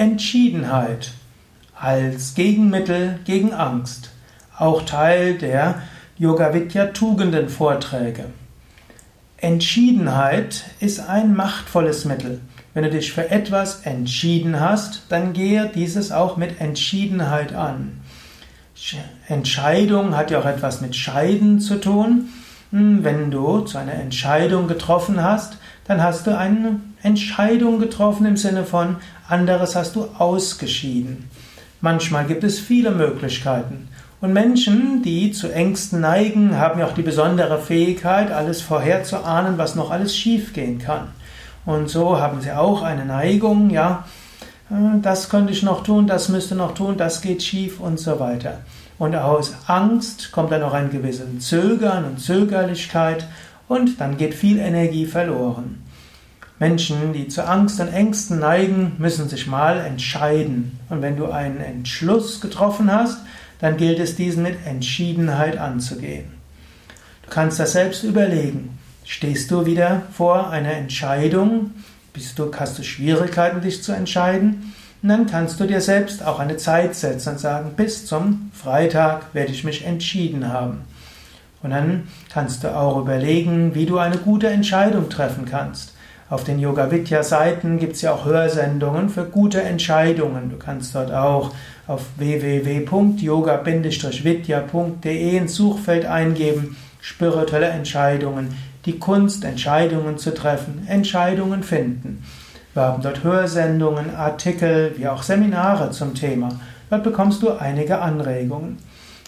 Entschiedenheit als Gegenmittel gegen Angst. Auch Teil der Yoga Vidya Tugenden Vorträge. Entschiedenheit ist ein machtvolles Mittel. Wenn du dich für etwas entschieden hast, dann gehe dieses auch mit Entschiedenheit an. Entscheidung hat ja auch etwas mit Scheiden zu tun. Hm, wenn du zu einer Entscheidung getroffen hast, dann hast du eine Entscheidung getroffen im Sinne von anderes hast du ausgeschieden. Manchmal gibt es viele Möglichkeiten. Und Menschen, die zu Ängsten neigen, haben ja auch die besondere Fähigkeit, alles vorherzuahnen, was noch alles schiefgehen kann. Und so haben sie auch eine Neigung, ja, äh, das könnte ich noch tun, das müsste noch tun, das geht schief und so weiter. Und aus Angst kommt dann auch ein gewisses Zögern und Zögerlichkeit und dann geht viel Energie verloren. Menschen, die zu Angst und Ängsten neigen, müssen sich mal entscheiden. Und wenn du einen Entschluss getroffen hast, dann gilt es, diesen mit Entschiedenheit anzugehen. Du kannst das selbst überlegen. Stehst du wieder vor einer Entscheidung? Bist du, hast du Schwierigkeiten, dich zu entscheiden? Und dann kannst du dir selbst auch eine Zeit setzen und sagen, bis zum Freitag werde ich mich entschieden haben. Und dann kannst du auch überlegen, wie du eine gute Entscheidung treffen kannst. Auf den Yoga Vidya Seiten gibt es ja auch Hörsendungen für gute Entscheidungen. Du kannst dort auch auf www.yoga-vidya.de ins Suchfeld eingeben, spirituelle Entscheidungen, die Kunst, Entscheidungen zu treffen, Entscheidungen finden. Wir haben dort Hörsendungen, Artikel, wie auch Seminare zum Thema. Dort bekommst du einige Anregungen.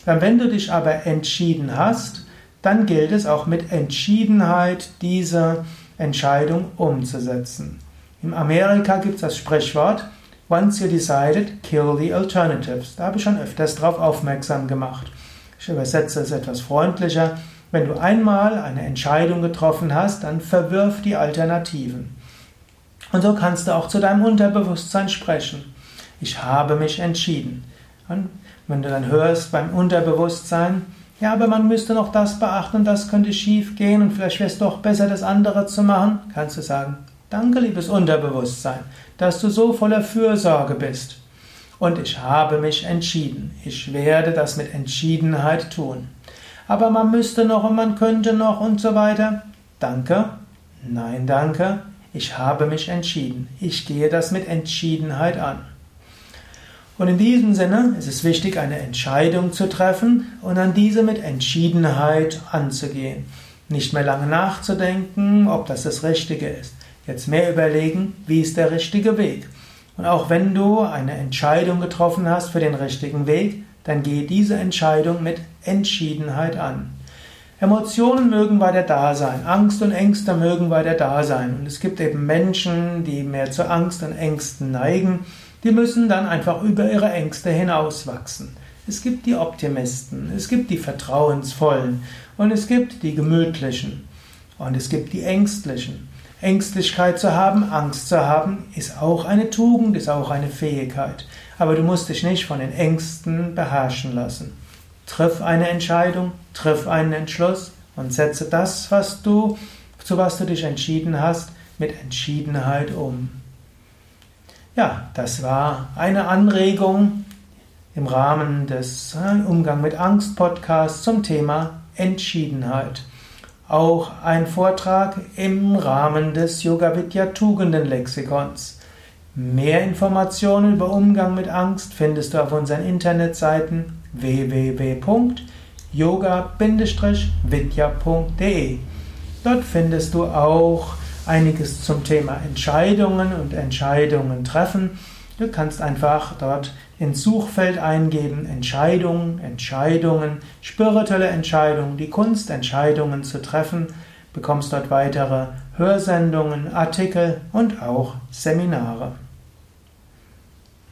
Wenn du dich aber entschieden hast, dann gilt es auch mit Entschiedenheit, diese Entscheidung umzusetzen. In Amerika gibt es das Sprichwort Once you decided, kill the alternatives. Da habe ich schon öfters darauf aufmerksam gemacht. Ich übersetze es etwas freundlicher. Wenn du einmal eine Entscheidung getroffen hast, dann verwirf die Alternativen. Und so kannst du auch zu deinem Unterbewusstsein sprechen. Ich habe mich entschieden. Und wenn du dann hörst beim Unterbewusstsein, ja, aber man müsste noch das beachten und das könnte schief gehen und vielleicht wäre es doch besser, das andere zu machen, kannst du sagen, danke, liebes Unterbewusstsein, dass du so voller Fürsorge bist. Und ich habe mich entschieden. Ich werde das mit Entschiedenheit tun. Aber man müsste noch und man könnte noch und so weiter. Danke. Nein, danke. Ich habe mich entschieden. Ich gehe das mit Entschiedenheit an. Und in diesem Sinne ist es wichtig, eine Entscheidung zu treffen und an diese mit Entschiedenheit anzugehen. Nicht mehr lange nachzudenken, ob das das Richtige ist. Jetzt mehr überlegen, wie ist der richtige Weg. Und auch wenn du eine Entscheidung getroffen hast für den richtigen Weg, dann gehe diese Entscheidung mit Entschiedenheit an. Emotionen mögen weiter da sein, Angst und Ängste mögen weiter da sein. Und es gibt eben Menschen, die mehr zu Angst und Ängsten neigen, die müssen dann einfach über ihre Ängste hinauswachsen. Es gibt die Optimisten, es gibt die Vertrauensvollen und es gibt die Gemütlichen und es gibt die Ängstlichen. Ängstlichkeit zu haben, Angst zu haben, ist auch eine Tugend, ist auch eine Fähigkeit. Aber du musst dich nicht von den Ängsten beherrschen lassen. Triff eine Entscheidung, triff einen Entschluss und setze das, was du, zu was du dich entschieden hast, mit Entschiedenheit um. Ja, das war eine Anregung im Rahmen des äh, Umgang mit Angst Podcasts zum Thema Entschiedenheit. Auch ein Vortrag im Rahmen des Yoga Vidya Tugenden Lexikons. Mehr Informationen über Umgang mit Angst findest du auf unseren Internetseiten www.yoga-vidya.de. Dort findest du auch einiges zum Thema Entscheidungen und Entscheidungen treffen. Du kannst einfach dort ins Suchfeld eingeben Entscheidungen, Entscheidungen, spirituelle Entscheidungen, die Kunst, Entscheidungen zu treffen, bekommst dort weitere Hörsendungen, Artikel und auch Seminare.